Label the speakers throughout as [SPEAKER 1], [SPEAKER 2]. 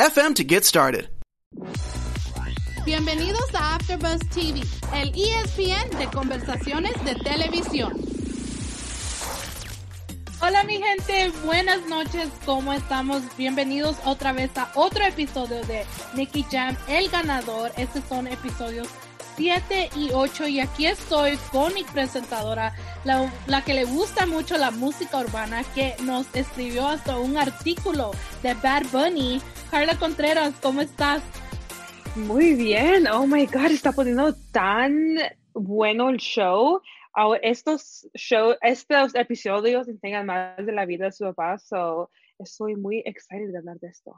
[SPEAKER 1] FM to get started.
[SPEAKER 2] Bienvenidos a AfterBuzz TV, el ESPN de conversaciones de televisión. Hola mi gente, buenas noches, ¿cómo estamos? Bienvenidos otra vez a otro episodio de Nicky Jam, el ganador. Estos son episodios 7 y 8 y aquí estoy con mi presentadora, la, la, que le gusta mucho la música urbana, que nos escribió hasta un artículo de Bad Bunny. Carla Contreras, ¿cómo estás?
[SPEAKER 3] Muy bien, oh my god, está poniendo tan bueno el show. Estos, show, estos episodios enseñan más de la vida de su papá, so estoy muy excited de hablar de esto.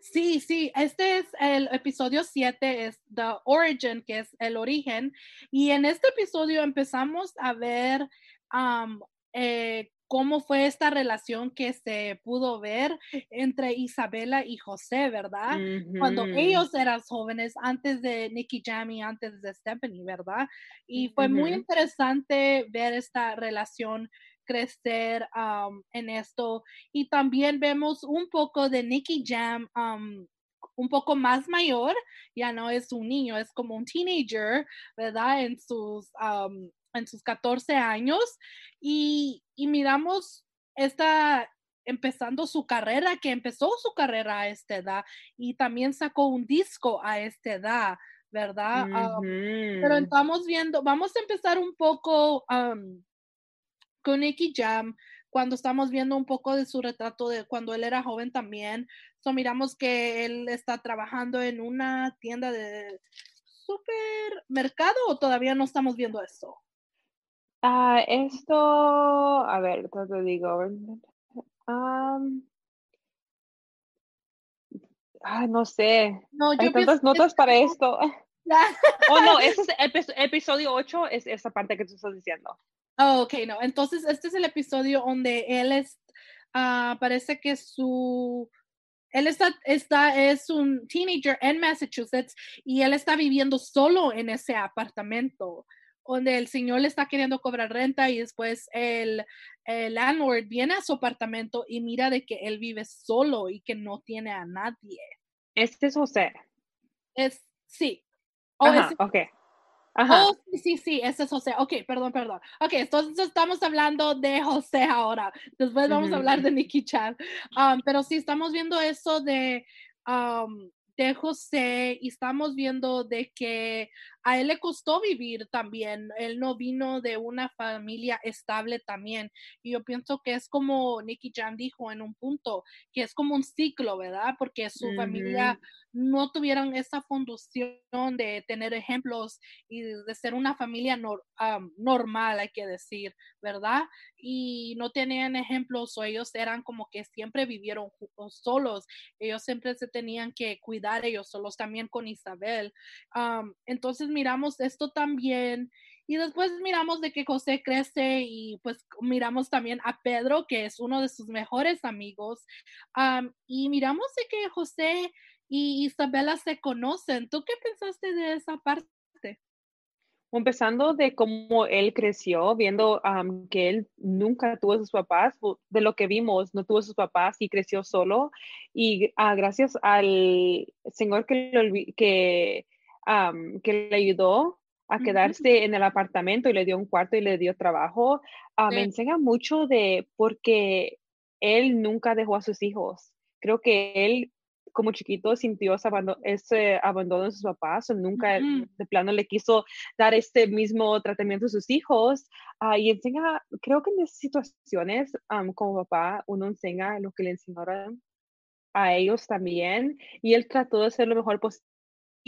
[SPEAKER 2] Sí, sí, este es el episodio 7, es The Origin, que es el origen. Y en este episodio empezamos a ver um, eh, cómo fue esta relación que se pudo ver entre Isabela y José, ¿verdad? Cuando ellos eran jóvenes, antes de Nicky Jam y antes de Stephanie, ¿verdad? Y fue muy interesante ver esta relación crecer en esto. Y también vemos un poco de Nicky Jam un poco más mayor, ya no es un niño, es como un teenager, ¿verdad? En sus, en sus 14 años. Y, y miramos esta empezando su carrera, que empezó su carrera a esta edad y también sacó un disco a esta edad, ¿verdad? pero estamos viendo, vamos a empezar un poco con Nicky Jam, cuando estamos viendo un poco de su retrato de cuando él era joven también, so miramos que él está trabajando en una tienda de supermercado o todavía no estamos viendo eso.
[SPEAKER 3] Ah, esto, a ver, te digo. Um, ah, no sé. No, yo Hay tantas notas para esto. oh, no, ese es episodio 8, es esa parte que tú estás diciendo.
[SPEAKER 2] Oh, ok, no. Entonces, este es el episodio donde él es, uh, parece que su, él está, está, es un teenager en Massachusetts y él está viviendo solo en ese apartamento donde el señor le está queriendo cobrar renta y después el, el, landlord viene a su apartamento y mira de que él vive solo y que no tiene a nadie.
[SPEAKER 3] Este es José.
[SPEAKER 2] Es, sí.
[SPEAKER 3] Oh, Ajá, ok.
[SPEAKER 2] Oh, sí, sí, sí, ese es José. Ok, perdón, perdón. Ok, entonces estamos hablando de José ahora. Después vamos a hablar de Nicky Chan. Um, pero sí, estamos viendo eso de, um, de José y estamos viendo de que a él le costó vivir también. Él no vino de una familia estable también. Y yo pienso que es como Nicky Jam dijo en un punto, que es como un ciclo, ¿verdad? Porque su familia no tuvieron esa fundación de tener ejemplos y de ser una familia normal, hay que decir, ¿verdad? Y no tenían ejemplos o ellos eran como que siempre vivieron solos. Ellos siempre se tenían que cuidar ellos solos también con Isabel. entonces, miramos esto también. Y después miramos de que José crece y pues miramos también a Pedro, que es uno de sus mejores amigos. y miramos de que José y Isabela se conocen. ¿Tú qué pensaste de esa parte?
[SPEAKER 3] Empezando de cómo él creció, viendo que él nunca tuvo sus papás, de lo que vimos, no tuvo sus papás y creció solo. Y uh, gracias al Señor que, que que le ayudó a quedarse en el apartamento y le dio un cuarto y le dio trabajo, ah, me enseña mucho de porque él nunca dejó a sus hijos. Creo que él como chiquito sintió ese abandono, de sus papás, o nunca de plano le quiso dar este mismo tratamiento a sus hijos. Ah, y enseña, creo que en esas situaciones, como papá, uno enseña lo que le enseñaron a ellos también, y él trató de hacer lo mejor posible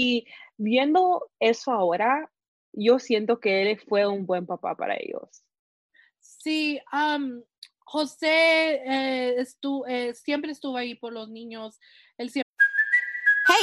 [SPEAKER 3] y viendo eso ahora, yo siento que él fue un buen papá para ellos.
[SPEAKER 2] Sí, José eh, eh, siempre estuvo ahí por los niños. Él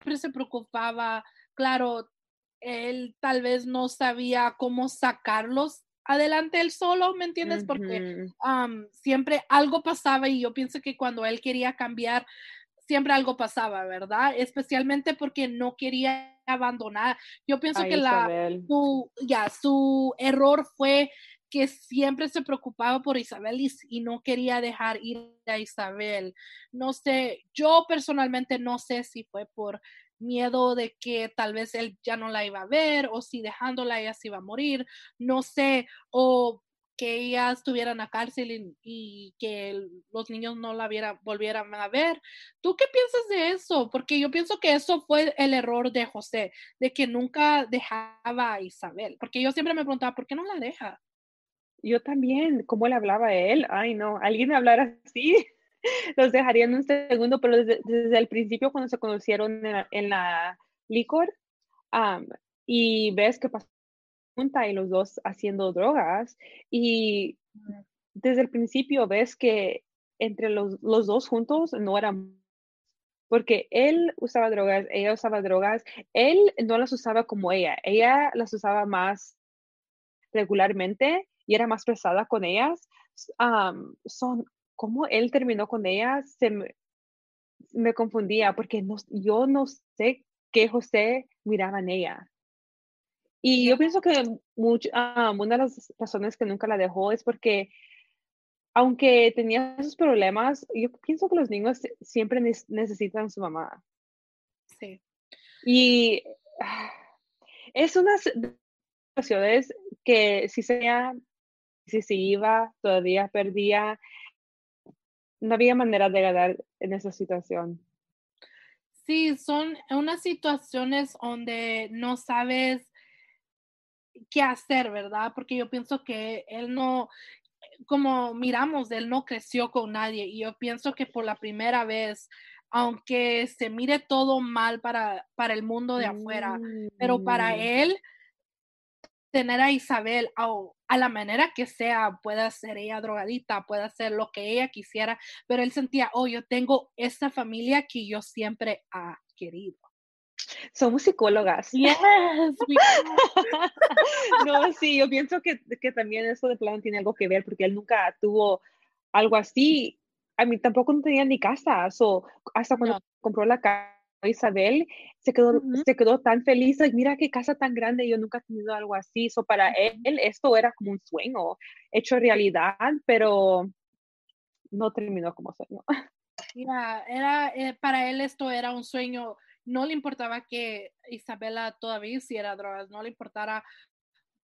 [SPEAKER 2] Siempre se preocupaba, claro, él tal vez no sabía cómo sacarlos adelante él solo, ¿me entiendes? Porque um, siempre algo pasaba y yo pienso que cuando él quería cambiar, siempre algo pasaba, ¿verdad? Especialmente porque no quería abandonar. Yo pienso que la,
[SPEAKER 3] Isabel.
[SPEAKER 2] su, ya, su error fue que siempre se preocupaba por Isabel y, y no quería dejar ir a Isabel. No sé, yo personalmente no sé si fue por miedo de que tal vez él ya no la iba a ver o si dejándola ella se iba a morir, no sé, o que ella estuviera en la cárcel y, que los niños no la viera, volvieran a ver. ¿Tú qué piensas de eso? Porque yo pienso que eso fue el error de José, de que nunca dejaba a Isabel, porque yo siempre me preguntaba, ¿por qué no la deja?
[SPEAKER 3] Yo también, ¿cómo le hablaba a él? Ay, no, alguien me hablara así, los dejaría en un segundo, pero desde, desde el principio cuando se conocieron en la, en la licor, y ves que pasó junta y los dos haciendo drogas, y desde el principio ves que entre los, los dos juntos no eran, porque él usaba drogas, ella usaba drogas, él no las usaba como ella, ella las usaba más regularmente y era más pesada con ellas. am, son, cómo él terminó con ellas se me, me confundía porque no, yo no sé qué José miraba en ella. Y yo pienso que una de las razones que nunca la dejó es porque aunque tenía sus problemas, yo pienso que los niños siempre necesitan a su mamá.
[SPEAKER 2] Sí.
[SPEAKER 3] Y ah, es unas situaciones que si se, si se iba, todavía perdía. No había manera de ganar en esa situación.
[SPEAKER 2] Sí, son unas situaciones donde no sabes qué hacer, ¿verdad? Porque yo pienso que él no, como miramos, él no creció con nadie y yo pienso que por la primera vez, aunque se mire todo mal para, para el mundo de afuera, pero para
[SPEAKER 3] Mm,
[SPEAKER 2] él, tener a Isabel a, a la manera que sea, pueda ser ella drogadita, pueda ser lo que ella quisiera, pero él sentía, oh, yo tengo esa familia que yo siempre ha querido.
[SPEAKER 3] Somos psicólogas.
[SPEAKER 2] Yes,
[SPEAKER 3] No, sí, yo pienso que, que también eso de plano tiene algo que ver porque él nunca tuvo algo así. A mí tampoco no tenía ni casa. So, hasta cuando
[SPEAKER 2] No.
[SPEAKER 3] compró la casa Isabel, se quedó, se quedó tan feliz. Ay, mira qué casa tan grande. Yo nunca he tenido algo así. So, para él, esto era como un sueño hecho realidad, pero no terminó como sueño.
[SPEAKER 2] Mira, era, eh, para él esto era un sueño. No le importaba que Isabela todavía hiciera drogas, no le importara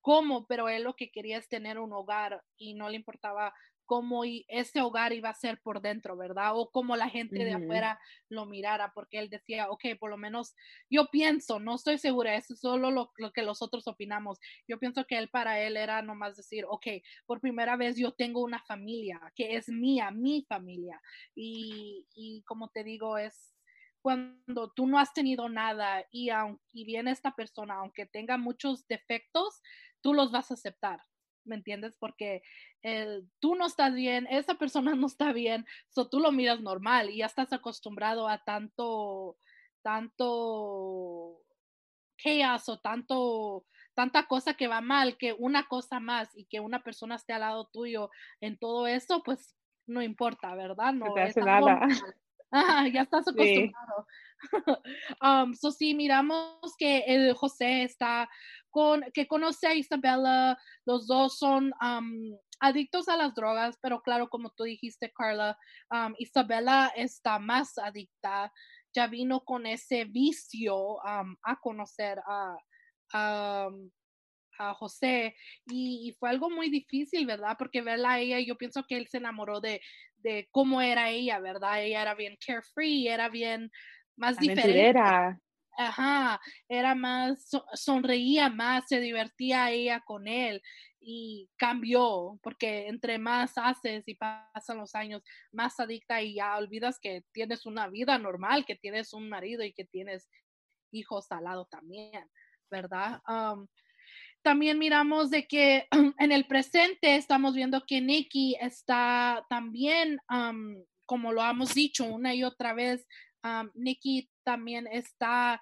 [SPEAKER 2] cómo, pero él lo que quería es tener un hogar y no le importaba cómo ese hogar iba a ser por dentro, ¿verdad? O cómo la gente de afuera lo mirara, porque él decía, ok, por lo menos yo pienso, no estoy segura, eso es solo lo, lo que los otros opinamos. Yo pienso que él para él era nomás decir, ok, por primera vez yo tengo una familia que es mía, mi familia. Y, y como te digo, es cuando tú no has tenido nada y, y viene esta persona, aunque tenga muchos defectos, tú los vas a aceptar. ¿Me entiendes? Porque eh, tú no estás bien, esa persona no está bien, so tú lo miras normal y ya estás acostumbrado a tanto, tanto chaos o tanto, tanta cosa que va mal, que una cosa más y que una persona esté al lado tuyo en todo eso, pues no importa, ¿verdad?
[SPEAKER 3] No te hace nada.
[SPEAKER 2] Ajá, ya estás
[SPEAKER 3] Sí.
[SPEAKER 2] um, so sí, miramos que el José está con, que conoce a Isabela, los dos son um, adictos a las drogas, pero claro, como tú dijiste, Carla, um, Isabela está más adicta, ya vino con ese vicio um, a conocer a, a, um, a José y, y fue algo muy difícil, ¿verdad? Porque verla a ella, yo pienso que él se enamoró de, de cómo era ella, ¿verdad? Ella era bien carefree, era bien más diferente. Ajá, era más, sonreía más, se divertía ella con él y cambió, porque entre más haces y pasan los años, más adicta y ya olvidas que tienes una vida normal, que tienes un marido y que tienes hijos al lado también, ¿verdad? también miramos de que en el presente estamos viendo que Nikki está también, como lo hemos dicho una y otra vez, Nikki también está,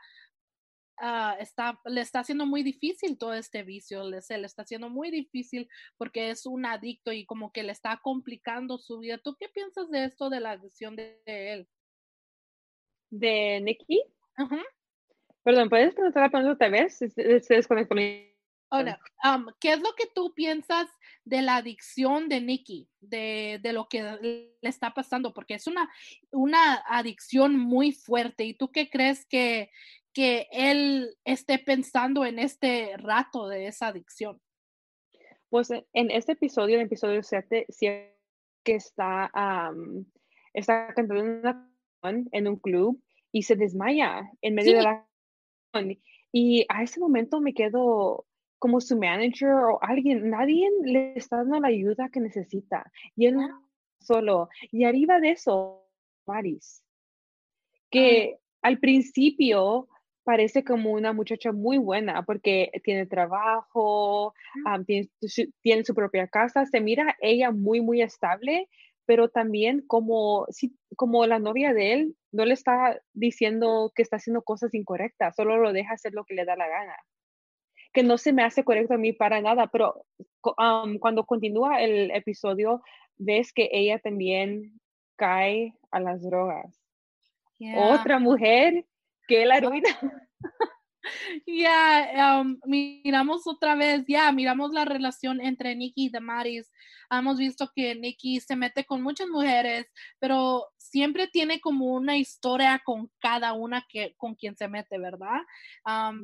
[SPEAKER 2] ah, está, le está haciendo muy difícil todo este vicio, le, se le está haciendo muy difícil porque es un adicto y como que le está complicando su vida. ¿Tú qué piensas de esto de la adicción de, él?
[SPEAKER 3] ¿De Nikki? Perdón, ¿puedes preguntar la pregunta otra vez? Se, se desconectó
[SPEAKER 2] Ahora, ¿qué es lo que tú piensas de la adicción de Nikki, de, lo que le está pasando? Porque es una, una adicción muy fuerte. ¿Y tú qué crees que, que él esté pensando en este rato de esa adicción?
[SPEAKER 3] Pues e, en este episodio, en el episodio 7, que está, está cantando en un club y se desmaya en medio de la... Y a ese momento me quedo, como su manager o alguien, nadie le está dando la ayuda que necesita. Y él solo. Y arriba de eso, Maris, que al principio parece como una muchacha muy buena porque tiene trabajo, tiene, su, tiene, su, propia casa, se mira ella muy, muy estable, pero también como, si, como la novia de él no le está diciendo que está haciendo cosas incorrectas, solo lo deja hacer lo que le da la gana que no se me hace correcto a mí para nada, pero cuando continúa el episodio, ves que ella también cae a las drogas. Otra mujer que la arruina.
[SPEAKER 2] Ya, miramos otra vez, ya, miramos la relación entre Nikki y Damaris. Hemos visto que Nikki se mete con muchas mujeres, pero siempre tiene como una historia con cada una que, con quien se mete, ¿verdad?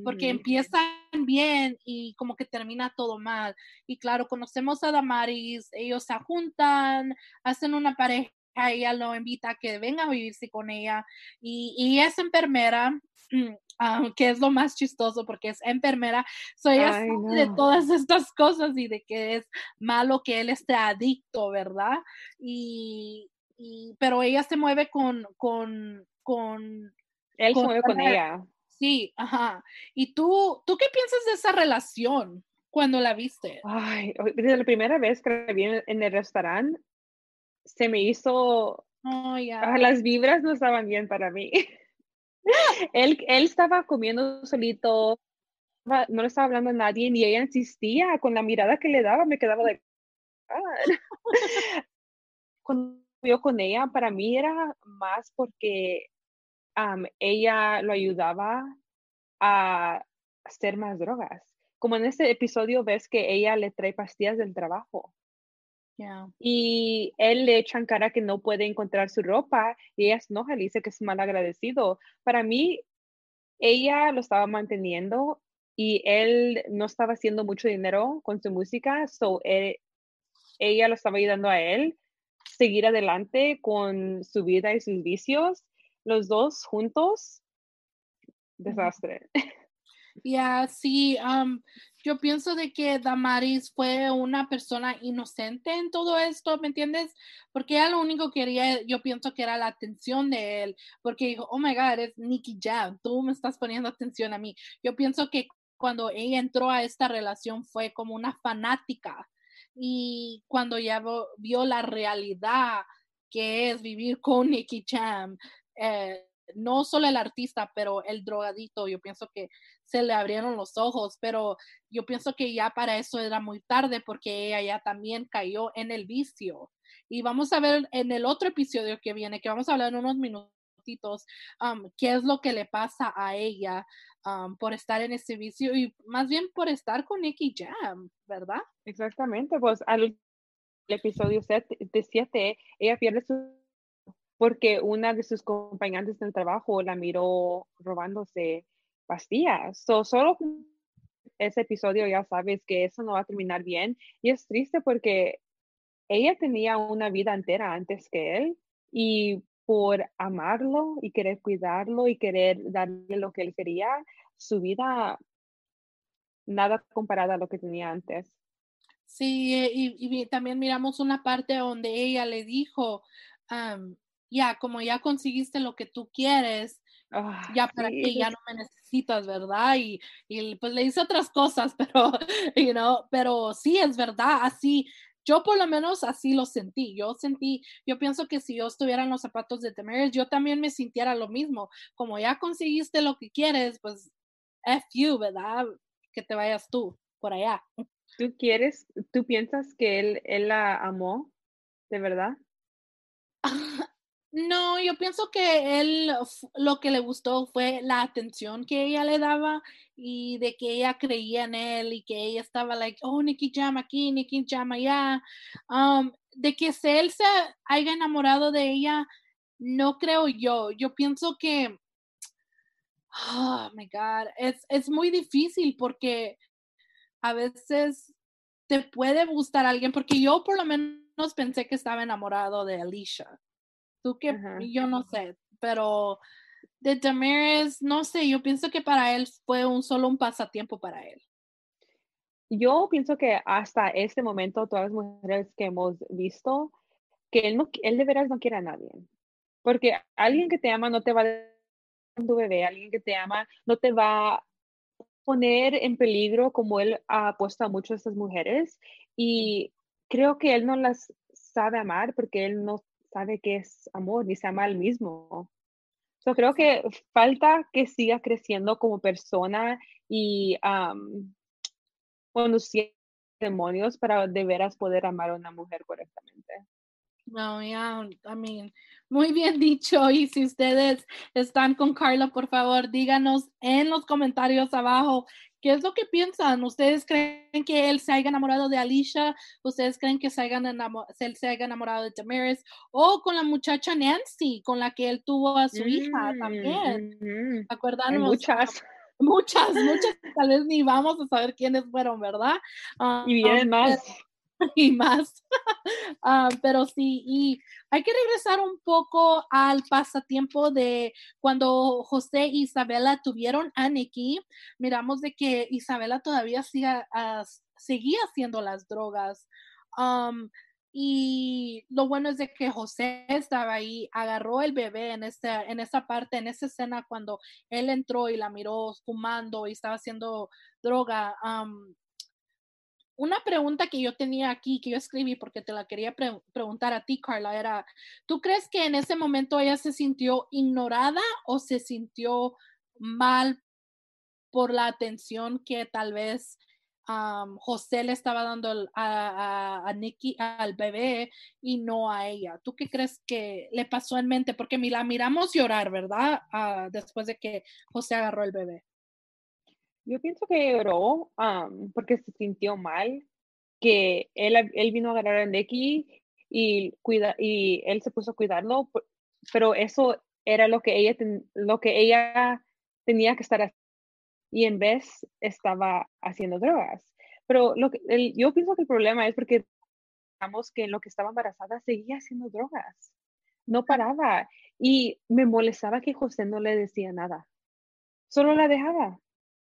[SPEAKER 2] porque empiezan bien y como que termina todo mal. Y claro, conocemos a Damaris, ellos se juntan, hacen una pareja ella lo invita a que venga a vivirse con ella y, y es enfermera Ah, que es lo más chistoso porque es enfermera, soy de todas estas cosas y de que es malo que él esté adicto, ¿verdad? Y, pero ella se mueve con, con, con...
[SPEAKER 3] Él se mueve con ella.
[SPEAKER 2] Sí, ajá. ¿Y tú, tú qué piensas de esa relación cuando la viste?
[SPEAKER 3] Ay, desde la primera vez que la vi en el restaurante, se me hizo... Oh, Las vibras no estaban bien para mí. él, él estaba comiendo solito, no le estaba hablando a nadie, ni ella insistía con la mirada que le daba, me quedaba de... Cuando yo con ella, para mí era más porque ella lo ayudaba a hacer más drogas. Como en este episodio ves que ella le trae pastillas del trabajo. Y él le echan cara que no puede encontrar su ropa y ella se enoja, le dice que es mal agradecido. Para mí, ella lo estaba manteniendo y él no estaba haciendo mucho dinero con su música, so ella lo estaba ayudando a él seguir adelante con su vida y sus vicios. Los dos juntos, desastre.
[SPEAKER 2] Ya, sí, yo pienso de que Damaris fue una persona inocente en todo esto, ¿me entiendes? Porque ella lo único que quería, yo pienso que era la atención de él, porque dijo, oh my God, eres Nicky Jam, tú me estás poniendo atención a mí. Yo pienso que cuando ella entró a esta relación fue como una fanática y cuando ya vio la realidad que es vivir con Nicky Jam, eh, no solo el artista, pero el drogadito, yo pienso que se le abrieron los ojos, pero yo pienso que ya para eso era muy tarde porque ella ya también cayó en el vicio. Y vamos a ver en el otro episodio que viene, que vamos a hablar en unos minutitos, um, qué es lo que le pasa a ella um, por estar en ese vicio y más bien por estar con Nicky Jam, ¿verdad?
[SPEAKER 3] Exactamente, pues al episodio 7, ella pierde su porque una de sus compañeras del trabajo la miró robándose pastillas. So, solo ese episodio ya sabes que eso no va a terminar bien. Y es triste porque ella tenía una vida entera antes que él y por amarlo y querer cuidarlo y querer darle lo que él quería, su vida nada comparada a lo que tenía antes.
[SPEAKER 2] Sí, eh, y, y también miramos una parte donde ella le dijo, am, ya, como ya conseguiste lo que tú quieres,
[SPEAKER 3] Ah,
[SPEAKER 2] ya para
[SPEAKER 3] sí,
[SPEAKER 2] que ya no me necesitas, ¿verdad? Y, y pues le hice otras cosas, pero, you know, pero sí, es verdad, así, yo por lo menos así lo sentí, yo sentí, yo pienso que si yo estuviera en los zapatos de Temeres, yo también me sintiera lo mismo, como ya conseguiste lo que quieres, pues F you, ¿verdad? Que te vayas tú por allá.
[SPEAKER 3] ¿Tú quieres, tú piensas que él, él la amó, de verdad?
[SPEAKER 2] No, yo pienso que él lo que le gustó fue la atención que ella le daba y de que ella creía en él y que ella estaba like, oh, Nicky Jam aquí, Nicky Jam allá. Um, de que se- él se haya enamorado de ella, no creo yo. Yo pienso que, oh my God, es, es muy difícil porque a veces te puede gustar alguien, porque yo por lo menos pensé que estaba enamorado de Alicia. Tú que,
[SPEAKER 3] Ajá.
[SPEAKER 2] yo no sé, pero de Damaris, no sé, yo pienso que para él fue un solo un pasatiempo para él.
[SPEAKER 3] Yo pienso que hasta este momento, todas las mujeres que hemos visto, que él, no, él de veras no quiere a nadie. Porque alguien que te ama no te va a dar tu bebé, alguien que te ama no te va a poner en peligro como él ha puesto a muchas de estas mujeres. Y creo que él no las sabe amar porque él no sabe qué es amor ni se ama al mismo. Yo creo que falta que siga creciendo como persona y am, conduciendo demonios para de veras poder amar a una mujer correctamente.
[SPEAKER 2] No, ya, I mean, muy bien dicho. Y si ustedes están con Carla, por favor, díganos en los comentarios abajo qué es lo que piensan. ¿Ustedes creen que él se haya enamorado de Alicia? ¿Ustedes creen que se, se- él se haya enamorado de Damaris? ¿O con la muchacha Nancy, con la que él tuvo a su hija también?
[SPEAKER 3] Mm. Hay
[SPEAKER 2] Acordarnos,
[SPEAKER 3] muchas.
[SPEAKER 2] muchas, muchas, tal vez ni vamos a saber quiénes fueron, ¿verdad? Ah,
[SPEAKER 3] Y vienen más.
[SPEAKER 2] y más. Ah, pero sí, y hay que regresar un poco al pasatiempo de cuando José e Isabela tuvieron a Nikki. Miramos de que Isabela todavía siga- ah, seguía haciendo las drogas. Um, y lo bueno es de que José estaba ahí, agarró el bebé en esta, en esa parte, en esa escena cuando él entró y la miró fumando y estaba haciendo droga. um, una pregunta que yo tenía aquí, que yo escribí porque te la quería pre- preguntar a ti, Carla, era, ¿tú crees que en ese momento ella se sintió ignorada o se sintió mal por la atención que tal vez um, José le estaba dando a, a, al bebé y no a ella? ¿Tú qué crees que le pasó en mente? Porque la miramos llorar, ¿verdad? Ah, después de que José agarró el bebé.
[SPEAKER 3] Yo pienso que lloró am, porque se sintió mal, que él, él vino a agarrar a Nicky y, cuida, y él se puso a cuidarlo, pero eso era lo que ella, lo que ella tenía que estar haciendo y en vez estaba haciendo drogas. Pero lo que, el- yo pienso que el problema es porque digamos que en lo que estaba embarazada seguía haciendo drogas, no paraba y me molestaba que José no le decía nada, solo la dejaba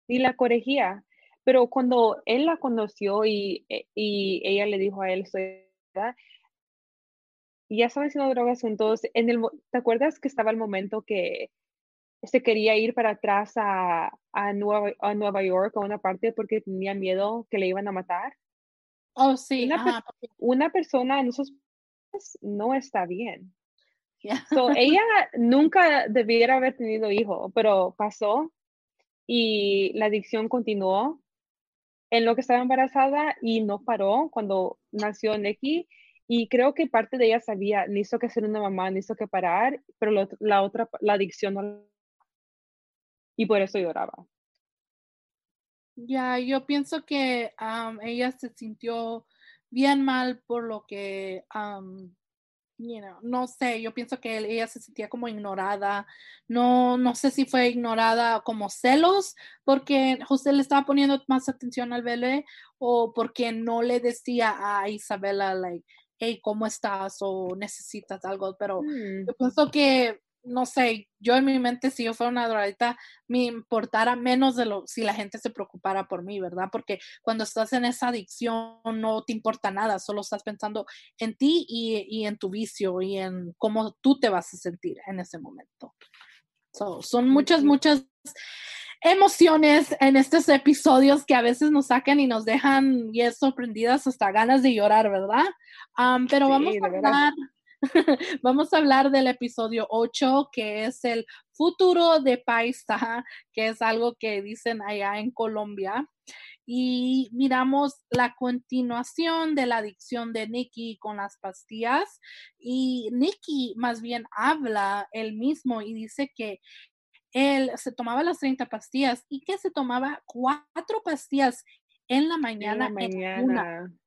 [SPEAKER 3] y la corregía. Pero cuando él la conoció y, e- y ella le dijo a él, estoy ¿verdad? y ya estaban haciendo drogas juntos, en el, ¿te acuerdas que estaba el momento que se quería ir para atrás a, a, Nueva, a Nueva York a una parte porque tenía miedo que le iban a matar?
[SPEAKER 2] Oh, sí,
[SPEAKER 3] Una,
[SPEAKER 2] ajá,
[SPEAKER 3] una persona en esos países no está bien.
[SPEAKER 2] yeah.
[SPEAKER 3] So, ella nunca debiera haber tenido hijo, pero pasó y la adicción continuó en lo que estaba embarazada y no paró cuando nació Neki. Y creo que parte de ella sabía, necesito que ser una mamá, necesito que parar, pero la otra, la adicción no. Y por eso lloraba.
[SPEAKER 2] Ya, yo pienso que ella se sintió bien mal por lo que, you know, no sé, yo pienso que ella se sentía como ignorada. No, no sé si fue ignorada como celos porque José le estaba poniendo más atención al bebé o porque no le decía a Isabela, like, hey, ¿cómo estás? o necesitas algo, pero
[SPEAKER 3] Mm.
[SPEAKER 2] yo pienso que, no sé, yo en mi mente, si yo fuera una drogadita, me importara menos de lo, si la gente se preocupara por mí, ¿verdad? Porque cuando estás en esa adicción no te importa nada, solo estás pensando en ti y, y en tu vicio y en cómo tú te vas a sentir en ese momento. So, son muchas, muchas emociones en estos episodios que a veces nos sacan y nos dejan bien sorprendidas hasta ganas de llorar, ¿verdad? Pero
[SPEAKER 3] Sí,
[SPEAKER 2] vamos a hablar, vamos a hablar del episodio 8, que es el futuro de Paisa, que es algo que dicen allá en Colombia. Y miramos la continuación de la adicción de Nicky con las pastillas. Y Nicky más bien habla él mismo y dice que él se tomaba las 30 pastillas y que se tomaba cuatro pastillas en la mañana,
[SPEAKER 3] la
[SPEAKER 2] en, ayunas,
[SPEAKER 3] mañana.
[SPEAKER 2] en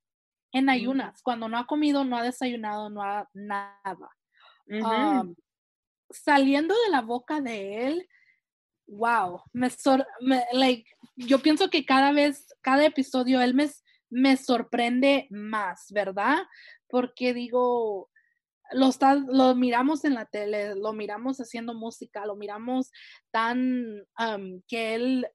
[SPEAKER 3] Ujú.
[SPEAKER 2] ayunas, cuando no ha comido, no ha desayunado, no ha nada. Um, saliendo de la boca de él, wow, me, sor- me- like, yo pienso que cada vez, cada episodio, él me, me sorprende más, ¿verdad? Porque digo, lo, está, lo miramos en la tele, lo miramos haciendo música, lo miramos tan um, que él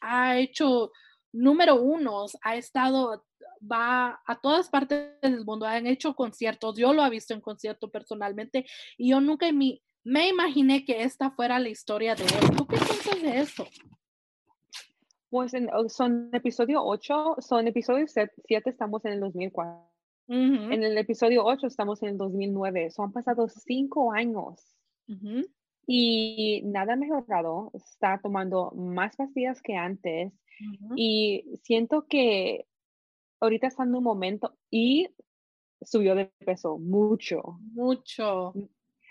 [SPEAKER 2] ha hecho número unos, ha estado, va a todas partes del mundo, han hecho conciertos, yo lo he visto en concierto personalmente y yo nunca me, me imaginé que esta fuera la historia de él. ¿Tú qué piensas de eso?
[SPEAKER 3] Pues en, o- son episodio 8, son episodio 7, estamos en el 2004.
[SPEAKER 2] Ujú,
[SPEAKER 3] En el episodio 8 estamos en el 2009. So, han pasado cinco años
[SPEAKER 2] ujú,
[SPEAKER 3] y nada ha mejorado. Está tomando más pastillas que antes
[SPEAKER 2] ujú.
[SPEAKER 3] y siento que ahorita está en un momento y subió de peso mucho.
[SPEAKER 2] Mucho.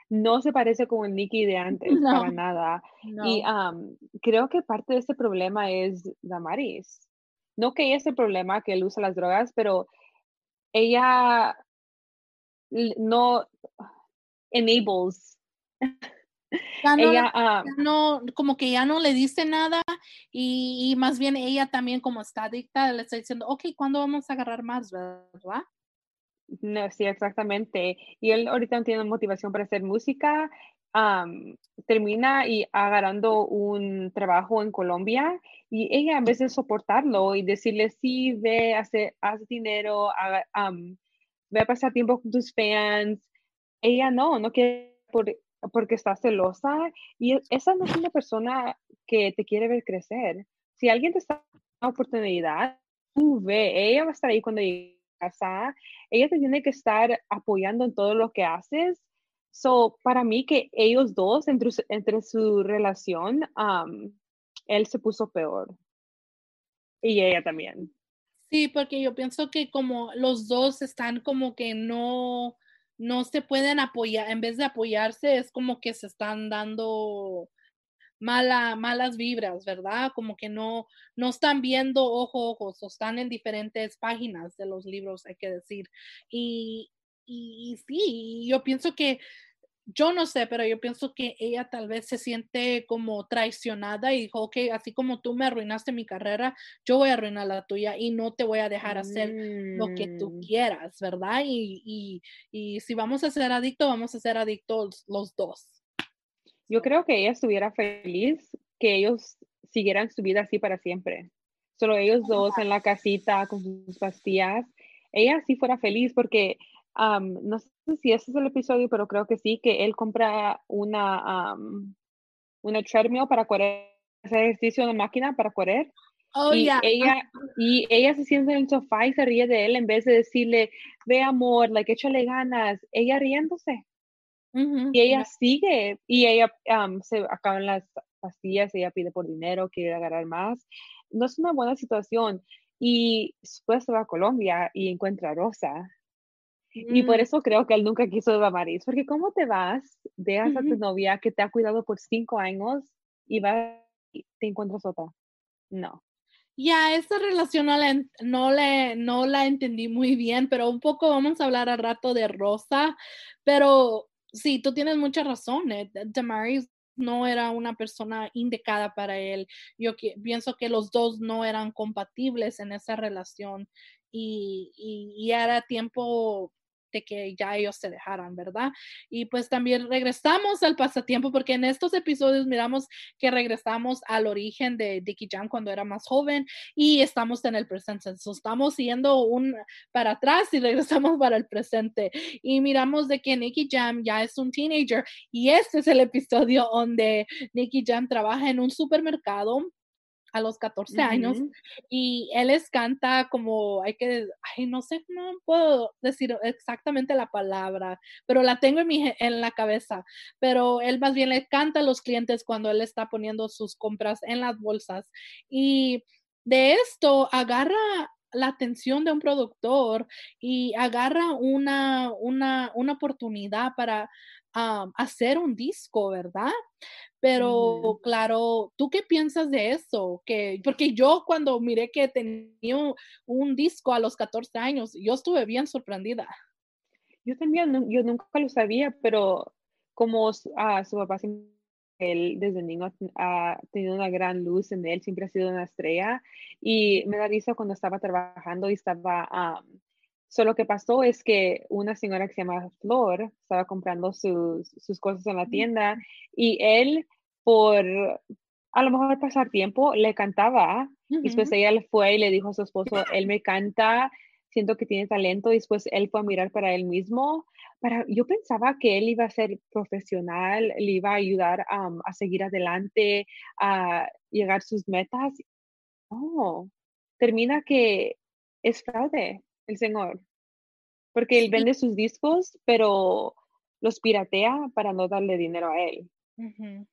[SPEAKER 3] No se parece con el Nicky de antes,
[SPEAKER 2] No.
[SPEAKER 3] para nada. Y am, creo que parte de este problema es Damaris. No que ella es el problema, que él usa las drogas, pero ella no enables.
[SPEAKER 2] Ya no,
[SPEAKER 3] Ella, ah,
[SPEAKER 2] ya no, como que ya no le dice nada y, y más bien ella también como está adicta, le está diciendo, ok, ¿cuándo vamos a agarrar más, verdad?
[SPEAKER 3] no, sí, exactamente. Y él ahorita no tiene motivación para hacer música. termina y agarrando un trabajo en Colombia y ella en vez de soportarlo y decirle, sí, ve, hace, haz dinero, haga- am, ve a pasar tiempo con tus fans, ella no, no quiere por- porque está celosa y e- esa no es una persona que te quiere ver crecer. Si alguien te está dando oportunidad, tú ve, ella va a estar ahí cuando llegue a casa, ella te tiene que estar apoyando en todo lo que haces. So, para mí que ellos dos, entre, entre su relación, am, él se puso peor. Y ella también.
[SPEAKER 2] Sí, porque yo pienso que como los dos están como que no, no se pueden apoyar, en vez de apoyarse, es como que se están dando mala, malas vibras, ¿verdad? Como que no, no están viendo ojo ojos, o están en diferentes páginas de los libros, hay que decir. Y, y, y sí, yo pienso que, yo no sé, pero yo pienso que ella tal vez se siente como traicionada y dijo, ok, así como tú me arruinaste mi carrera, yo voy a arruinar la tuya y no te voy a dejar hacer lo que tú
[SPEAKER 3] Mm.
[SPEAKER 2] quieras, ¿verdad? Y, y, y si vamos a ser adictos, vamos a ser adictos los dos.
[SPEAKER 3] Yo creo que ella estuviera feliz que ellos siguieran su vida así para siempre. Solo ellos dos en la casita con sus pastillas. Ella sí fuera feliz porque am, no sé si ese es el episodio, pero creo que sí, que él compra una, am, una treadmill para correr, hacer ejercicio en la máquina para correr.
[SPEAKER 2] Oh,
[SPEAKER 3] y
[SPEAKER 2] yeah.
[SPEAKER 3] ella y ella se siente en el sofá y se ríe de él en vez de decirle, ve amor, like, échale ganas. Ella riéndose.
[SPEAKER 2] Ujú,
[SPEAKER 3] Y ella
[SPEAKER 2] yeah.
[SPEAKER 3] sigue, y ella am, se acaban las pastillas, ella pide por dinero, quiere agarrar más. No es una buena situación. Y después se va a Colombia y encuentra a Rosa. Y por
[SPEAKER 2] Mm,
[SPEAKER 3] eso creo que él nunca quiso a Damaris, porque ¿cómo te vas? Dejas a tu novia que te ha cuidado por cinco años y vas y te encuentras otra. No.
[SPEAKER 2] Ya, esa relación no la, no, le, no la entendí muy bien, pero un poco vamos a hablar al rato de Rosa. Pero sí, tú tienes mucha razón. eh, Damaris no era una persona indicada para él. Yo que- pienso que los dos no eran compatibles en esa relación y, y, y era tiempo de que ya ellos se dejaran, ¿verdad? Y pues también regresamos al pasatiempo porque en estos episodios miramos que regresamos al origen de Dickie Jam cuando era más joven y estamos en el presente. estamos yendo un para atrás y regresamos para el presente y miramos de que Nicky Jam ya es un teenager y este es el episodio donde Nicky Jam trabaja en un supermercado a los 14 años y él les canta como, hay que, ay, no sé, no puedo decir exactamente la palabra, pero la tengo en, mi, en la cabeza, pero él más bien le canta a los clientes cuando él está poniendo sus compras en las bolsas y de esto agarra la atención de un productor y agarra una, una, una oportunidad para hacer un disco, ¿verdad? Pero claro, ¿tú qué piensas de eso? Que, porque yo cuando miré que tenía un disco a los 14 años, yo estuve bien sorprendida.
[SPEAKER 3] Yo también, yo nunca lo sabía, pero como a su papá él desde niño ha tenido una gran luz en él, siempre ha sido una estrella y me da risa cuando estaba trabajando y estaba Solo que pasó es que una señora que se llama Flor estaba comprando sus, sus cosas en la tienda y él, por a lo mejor pasar tiempo, le cantaba. Y después ella fue y le dijo a su esposo, él me canta, siento que tiene talento. Y después él fue a mirar para él mismo. Para, yo pensaba que él iba a ser profesional, le iba a ayudar a seguir adelante, a llegar a sus metas. No, termina que es fraude el señor, porque él vende sus discos, pero los piratea para no darle dinero a él.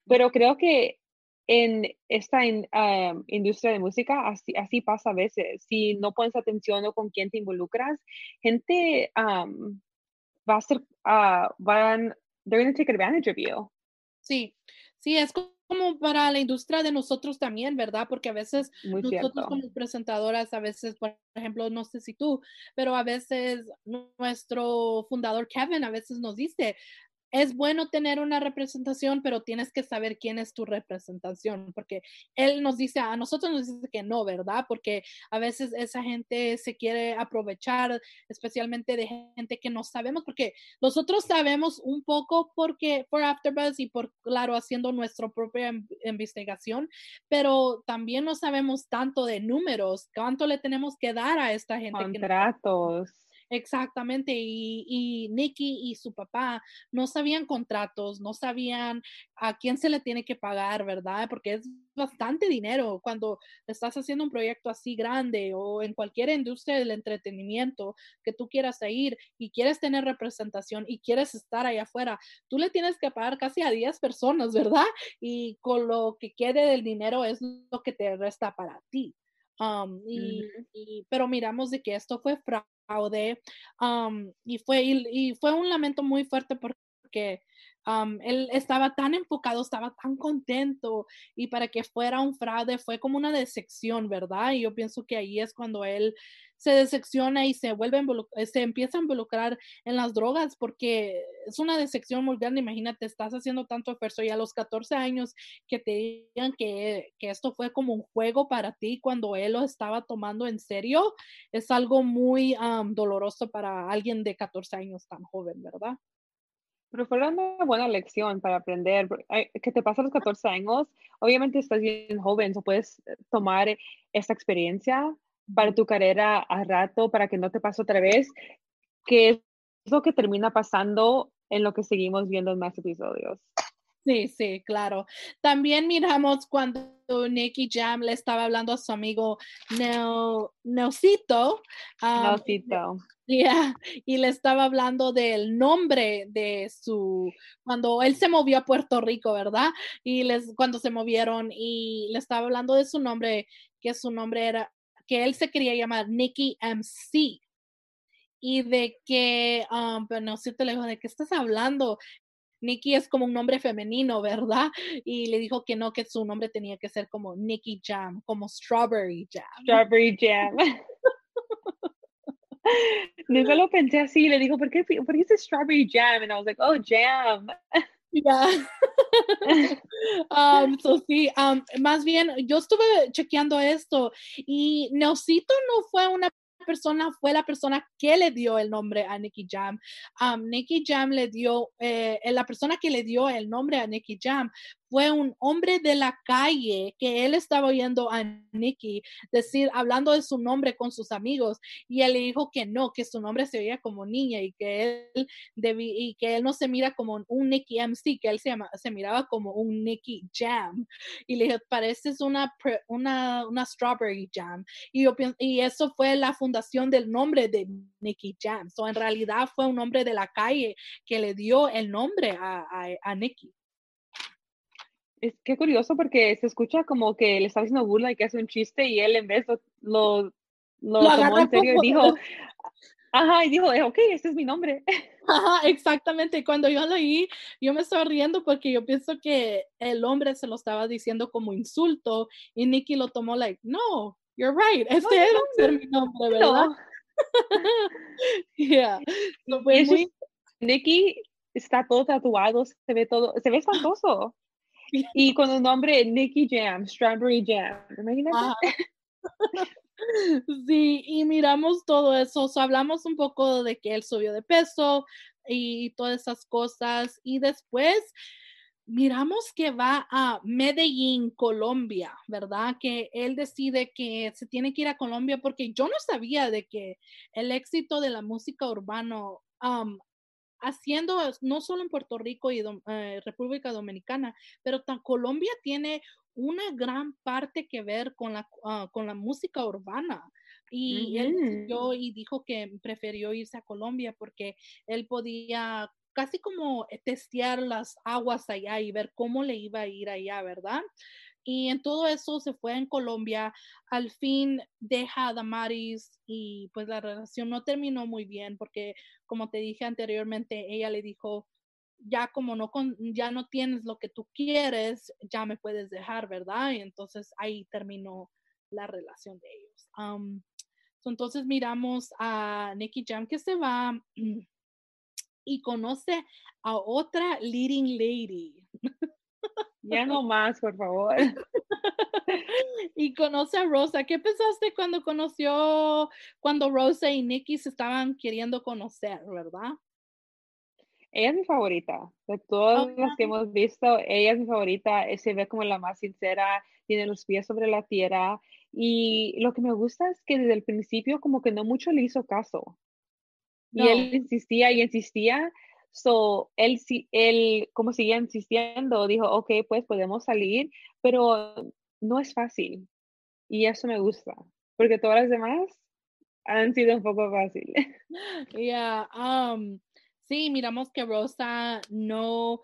[SPEAKER 3] Pero creo que en esta industria de música así, así pasa a veces. Si no pones atención o con quién te involucras, gente va a ser, uh, van, they're going to take advantage of you.
[SPEAKER 2] Sí, sí, es como para la industria de nosotros también, ¿verdad? Porque a veces nosotros como presentadoras, a veces, por ejemplo, no sé si tú, pero a veces nuestro fundador Kevin a veces nos dice, es bueno tener una representación, pero tienes que saber quién es tu representación, porque él nos dice, a nosotros nos dice que no, ¿verdad? Porque a veces esa gente se quiere aprovechar, especialmente de gente que no sabemos, porque nosotros sabemos un poco porque por Afterbuzz y por, claro, haciendo nuestra propia investigación, pero también no sabemos tanto de números, cuánto le tenemos que dar a esta gente.
[SPEAKER 3] Contratos.
[SPEAKER 2] Exactamente, y, Nicky y su papá no sabían contratos, no sabían a quién se le tiene que pagar, ¿verdad? Porque es bastante dinero cuando estás haciendo un proyecto así grande o en cualquier industria del entretenimiento que tú quieras ir y quieres tener representación y quieres estar allá afuera, tú le tienes que pagar casi a 10 personas, ¿verdad? Y con lo que quede del dinero es lo que te resta para ti. Um, y, pero miramos de que esto fue fraude um, y, fue, y, fue un lamento muy fuerte porque um, él estaba tan enfocado, estaba tan contento y para que fuera un fraude fue como una decepción, ¿verdad? Y yo pienso que ahí es cuando él se decepciona y se vuelve eh, se empieza a involucrar en las drogas porque es una decepción muy grande. Imagínate, estás haciendo tanto esfuerzo y a los 14 años que te digan que, que esto fue como un juego para ti cuando él lo estaba tomando en serio, es algo muy doloroso para alguien de 14 años tan joven, ¿verdad?
[SPEAKER 3] Pero fue una buena lección para aprender. Que te pasa a los 14 años, obviamente estás bien joven, o puedes eh, tomar esta experiencia para tu carrera a rato, para que no te pase otra vez, que es lo que termina pasando en lo que seguimos viendo en más episodios.
[SPEAKER 2] Sí, sí, claro. También miramos cuando Nicky Jam le estaba hablando a su amigo Nel, Nelsito. y le estaba hablando del nombre de su, cuando él se movió a Puerto Rico, ¿verdad? Y les, cuando se movieron y le estaba hablando de su nombre, que su nombre era que él se quería llamar Nicky MC y de que, um, pero no sé, te le dijo, ¿de qué estás hablando? Nicky es como un nombre femenino, ¿verdad? Y le dijo que no, que su nombre tenía que ser como Nicky Jam, como Strawberry Jam.
[SPEAKER 3] Strawberry Jam. Nunca lo pensé así, le dijo, ¿por qué, ¿por qué Strawberry Jam? And I was like, oh, Jam.
[SPEAKER 2] Yeah. um, so sí, um, más bien yo estuve chequeando esto y Neocito no fue una persona fue la persona que le dio el nombre a Nicky Jam. Um, Nicky Jam le dio, eh, la persona que le dio el nombre a Nicky Jam fue un hombre de la calle que él estaba oyendo a Nicky decir, hablando de su nombre con sus amigos, y él le dijo que no, que su nombre se oía como niña y que él debí, y que él no se mira como un Nicky MC, que él se, miraba como un Nicky Jam. Y le dije, pareces una, una, una strawberry jam. Y, yo, y eso fue la fundación del nombre de Nicky Jam. So, en realidad fue un hombre de la calle que le dio el nombre a, a, a Nicky
[SPEAKER 3] es que curioso porque se escucha como que le está haciendo burla y que hace un chiste y él en vez lo, lo, tomó en serio y dijo, ajá, y dijo, ok, este es mi nombre.
[SPEAKER 2] Ajá, exactamente. Cuando yo leí, yo me estaba riendo porque yo pienso que el hombre se lo estaba diciendo como insulto y Nicky lo tomó like, no, you're right, este es mi nombre, ¿verdad?
[SPEAKER 3] yeah. Nicky está todo tatuado, se ve todo, se ve espantoso. Y con el nombre Nicky Jam, Strawberry Jam. Imagínate.
[SPEAKER 2] Sí, y miramos todo eso. hablamos un poco de que él subió de peso y todas esas cosas. Y después miramos que va a Medellín, Colombia, ¿verdad? Que él decide que se tiene que ir a Colombia porque yo no sabía de que el éxito de la música urbano um, haciendo no solo en Puerto Rico y eh, República Dominicana, pero Colombia tiene una gran parte que ver con la, ah, con la música urbana. Y él y dijo que prefirió irse a Colombia porque él podía casi como testear las aguas allá y ver cómo le iba a ir allá, ¿verdad? Y en todo eso se fue en Colombia. Al fin deja a Damaris y pues la relación no terminó muy bien porque como te dije anteriormente, ella le dijo, ya como no con, ya no tienes lo que tú quieres, ya me puedes dejar, ¿verdad? Y entonces ahí terminó la relación de ellos. entonces miramos a Nicky Jam que se va y conoce a otra leading lady.
[SPEAKER 3] Ya no más, por favor.
[SPEAKER 2] y conoce a Rosa. ¿Qué pensaste cuando conoció, cuando Rosa y Nicky se estaban queriendo conocer, verdad?
[SPEAKER 3] Ella es mi favorita. De todas las que hemos visto, ella es mi favorita. Se ve como la más sincera, tiene los pies sobre la tierra. Y lo que me gusta es que desde el principio como que no mucho le hizo caso. Y él insistía y insistía So, él, él, como seguía insistiendo, dijo, ok, pues podemos salir, pero no es fácil. Y eso me gusta, porque todas las demás han sido un poco fáciles.
[SPEAKER 2] Yeah, um, sí, miramos que Rosa no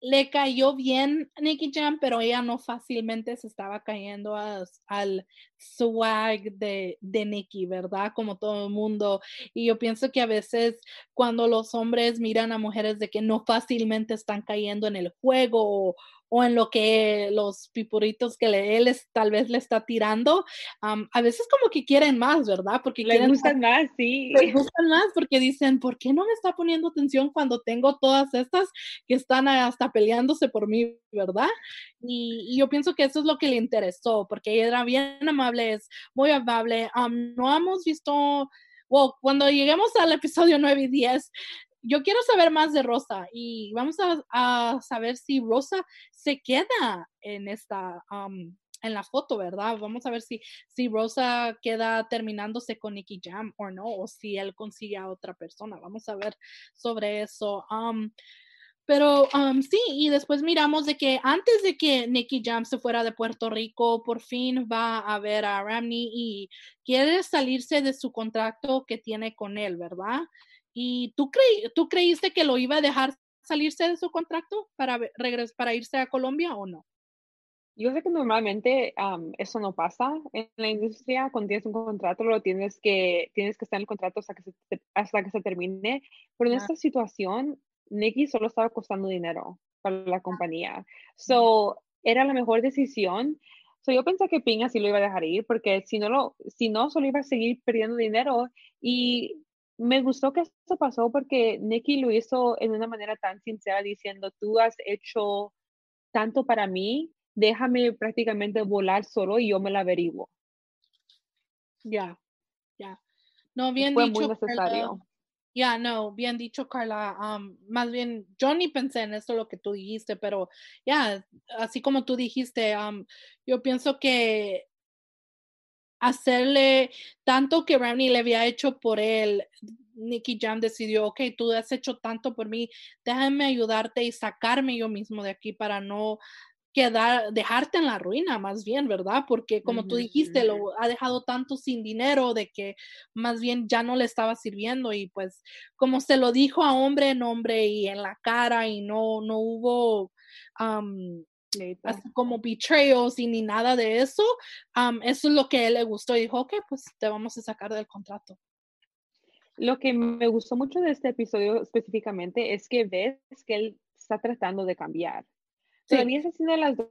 [SPEAKER 2] le cayó bien Nicky Jam, pero ella no fácilmente se estaba cayendo al swag de, de Nicky, ¿verdad? Como todo el mundo. Y yo pienso que a veces cuando los hombres miran a mujeres de que no fácilmente están cayendo en el juego o, o en lo que los pipuritos que le, él tal vez le está tirando, a veces como que quieren más, ¿verdad? Porque
[SPEAKER 3] le gustan más, sí.
[SPEAKER 2] Le gustan más porque dicen, ¿por qué no me está poniendo atención cuando tengo todas estas que están hasta peleándose por mí, ¿verdad? Y, yo pienso que eso es lo que le interesó, porque ella era bien amable, es muy amable. no hemos visto, well, cuando lleguemos al episodio 9 y 10, yo quiero saber más de Rosa y vamos a, saber si Rosa se queda en esta, en la foto, ¿verdad? Vamos a ver si, si Rosa queda terminándose con Nicky Jam o no, o si él consigue a otra persona. Vamos a ver sobre eso. pero sí, y después miramos de que antes de que Nicky Jam se fuera de Puerto Rico, por fin va a ver a Ramney y quiere salirse de su contrato que tiene con él, ¿verdad? ¿Y tú, tú creíste que lo iba a dejar salirse de su contrato para, para irse a Colombia o no?
[SPEAKER 3] Yo sé que normalmente eso no pasa en la industria. Cuando tienes un contrato, lo tienes que, tienes que estar en el contrato hasta que se, hasta que se termine. Pero en esta situación, Nicky solo estaba costando dinero para la compañía. So, era la mejor decisión. So, yo pensé que Ping así lo iba a dejar ir, porque si no, lo, si no, solo iba a seguir perdiendo dinero. Y me gustó que esto pasó porque Nicky lo hizo en una manera tan sincera diciendo, tú has hecho tanto para mí, déjame prácticamente volar solo y yo me la averiguo.
[SPEAKER 2] Ya, ya. No, bien
[SPEAKER 3] Fue
[SPEAKER 2] dicho.
[SPEAKER 3] muy necesario.
[SPEAKER 2] Ya, no, bien dicho, Carla. Um, más bien, yo ni pensé en esto lo que tú dijiste, pero ya, así como tú dijiste, um, yo pienso que hacerle tanto que Brownie le había hecho por él, Nicky Jam decidió, ok, tú has hecho tanto por mí, déjame ayudarte y sacarme yo mismo de aquí para no quedar, dejarte en la ruina, más bien, ¿verdad? Porque como tú dijiste, lo ha dejado tanto sin dinero de que más bien ya no le estaba sirviendo y pues como se lo dijo a hombre en hombre y en la cara y no, no hubo um, Así como betrayals y ni nada de eso, um, eso es lo que a él le gustó y dijo, ok, pues te vamos a sacar del contrato.
[SPEAKER 3] Lo que me gustó mucho de este episodio específicamente es que ves que él está tratando de cambiar.
[SPEAKER 2] Sí.
[SPEAKER 3] Todavía está haciendo las dos,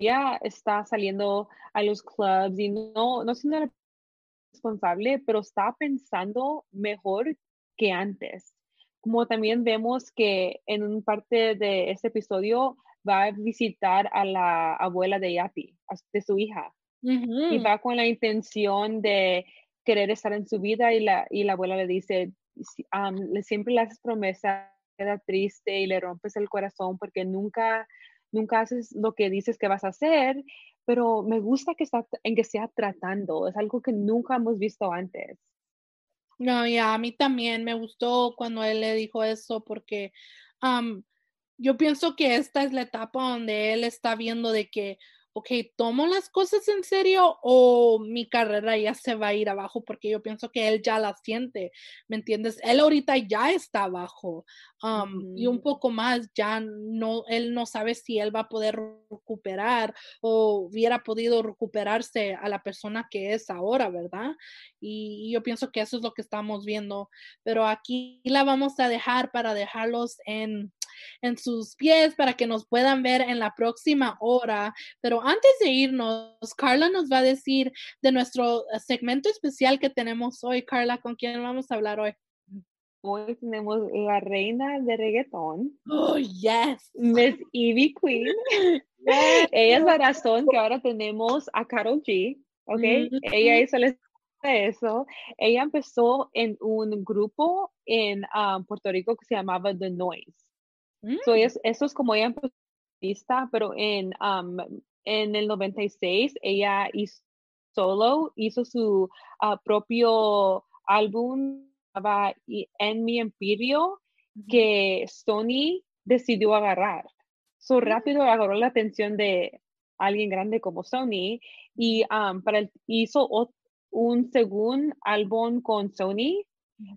[SPEAKER 3] ya está saliendo a los clubs y no, no siendo responsable, pero está pensando mejor que antes. Como también vemos que en un parte de este episodio va a visitar a la abuela de Yapi, de su hija, y
[SPEAKER 2] Ujú.
[SPEAKER 3] va con la intención de querer estar en su vida y la, y la abuela le dice, "Si- am, le- siempre le haces promesa, queda triste y le rompes el corazón porque nunca, nunca haces lo que dices que vas a hacer, pero me gusta que está en que sea tratando, es algo que nunca hemos visto antes.
[SPEAKER 2] No, ya, a mí también me gustó cuando él le dijo eso porque am, yo pienso que esta es la etapa donde él está viendo de que, ok, ¿tomo las cosas en serio o mi carrera ya se va a ir abajo? Porque yo pienso que él ya la siente, ¿me entiendes? Él ahorita ya está abajo am, y un poco más, ya no, él no sabe si él va a poder recuperar o hubiera podido recuperarse a la persona que es ahora, ¿verdad? y yo pienso que eso es lo que estamos viendo, pero aquí la vamos a dejar para dejarlos en, en sus pies para que nos puedan ver en la próxima hora. Pero antes de irnos, Carla nos va a decir de nuestro eh, segmento especial que tenemos hoy. Carla, ¿con quién vamos a hablar hoy?
[SPEAKER 3] Hoy tenemos la reina de reggaetón,
[SPEAKER 2] Oh, yes.
[SPEAKER 3] Miss Evie Queen.
[SPEAKER 2] Yes.
[SPEAKER 3] Ella es la razón que ahora tenemos a Carol G, ¿ok? Ella
[SPEAKER 2] Ujú.
[SPEAKER 3] hizo el- eso. Ella empezó en un grupo en ah, Puerto Rico que se llamaba The Noise.
[SPEAKER 2] Mm.
[SPEAKER 3] So, es- eso es como ella empezó pero en, am, en el 96 ella hizo solo, hizo su ah, propio álbum En mi Imperio que Sony decidió agarrar. So rápido agarró la atención de alguien grande como Sony y para el- hizo un segundo álbum con Sony,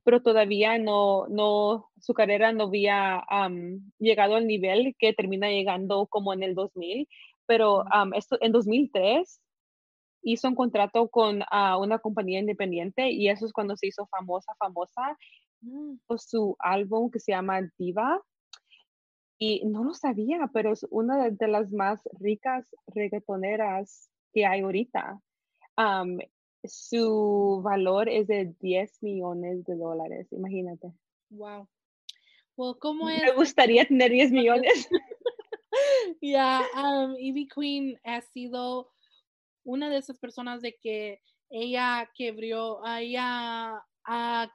[SPEAKER 3] pero todavía no, no, su carrera no había llegado al nivel que termina llegando como en el 2000, pero am, esto, en 2003 hizo un contrato con ah, una compañía independiente y eso es cuando se hizo famosa, famosa,
[SPEAKER 2] Mm.
[SPEAKER 3] su álbum que se llama Diva. Y no lo sabía, pero es una de, las más ricas reggaetoneras que hay ahorita. Su valor es de 10 millones de dólares, imagínate.
[SPEAKER 2] Wow. Well, ¿cómo es?
[SPEAKER 3] Me gustaría tener 10 millones.
[SPEAKER 2] Ya, um, Ivy Queen ha sido una de esas personas de que ella quebró, ella ha,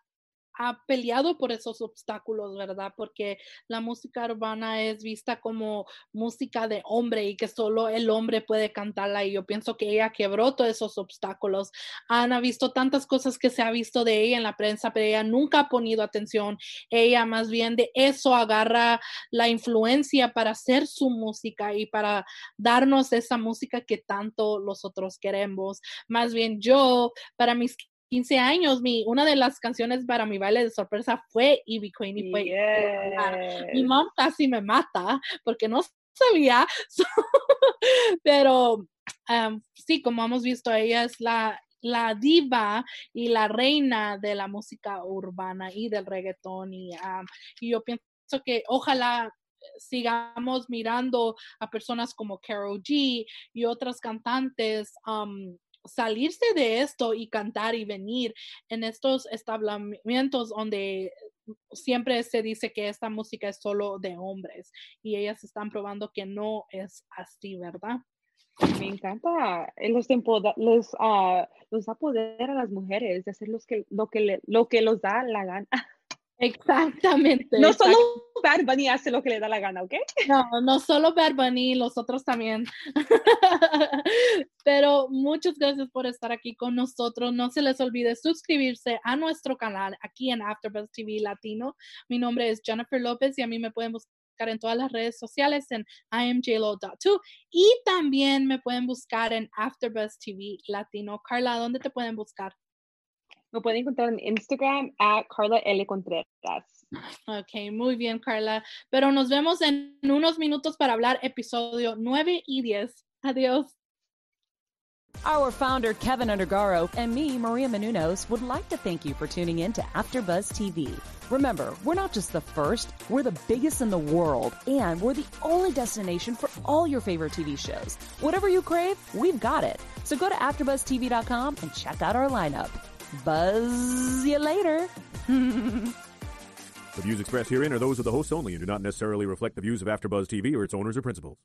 [SPEAKER 2] ha peleado por esos obstáculos, ¿verdad? Porque la música urbana es vista como música de hombre y que solo el hombre puede cantarla y yo pienso que ella quebró todos esos obstáculos. Ana visto tantas cosas que se ha visto de ella en la prensa, pero ella nunca ha ponido atención. Ella más bien de eso agarra la influencia para hacer su música y para darnos esa música que tanto los otros queremos. Más bien yo, para mis 15 años, mi, una de las canciones para mi baile de sorpresa fue Ivy Queen y fue mi mom casi me mata porque no sabía, So, pero um, sí, como hemos visto, ella es la, la diva y la reina de la música urbana y del reggaetón y, um, y yo pienso que ojalá sigamos mirando a personas como Carol G y otras cantantes um, salirse de esto y cantar y venir en estos establecimientos donde siempre se dice que esta música es solo de hombres y ellas están probando que no es así, ¿verdad?
[SPEAKER 3] Me encanta. Eh, Los, los, ah, los da poder a las mujeres de hacer los que, lo, que le- lo que los da la gana.
[SPEAKER 2] Exactamente.
[SPEAKER 3] No
[SPEAKER 2] exact-
[SPEAKER 3] solo Bad Bunny hace lo que le da la gana, ¿ok?
[SPEAKER 2] No, no solo Bad Bunny, los otros también. Pero muchas gracias por estar aquí con nosotros. No se les olvide suscribirse a nuestro canal aquí en AfterBuzz TV Latino. Mi nombre es Jennifer López y a mí me pueden buscar en todas las redes sociales en imjlo.2 y también me pueden buscar en AfterBuzz TV Latino. Carla, ¿dónde te pueden buscar?
[SPEAKER 3] Me pueden encontrar en Instagram a Carla L. Contreras.
[SPEAKER 2] Ok, muy bien, Carla. Pero nos vemos en unos minutos para hablar episodio 9 y 10. Adiós.
[SPEAKER 4] Our founder, Kevin Undergaro, and me, Maria Menounos, would like to thank you for tuning in to AfterBuzz TV. Remember, we're not just the first, we're the biggest in the world, and we're the only destination for all your favorite TV shows. Whatever you crave, we've got it. So go to AfterBuzzTV.com and check out our lineup. Buzz you later.
[SPEAKER 5] The views expressed herein are those of the hosts only and do not necessarily reflect the views of AfterBuzz TV or its owners or principals.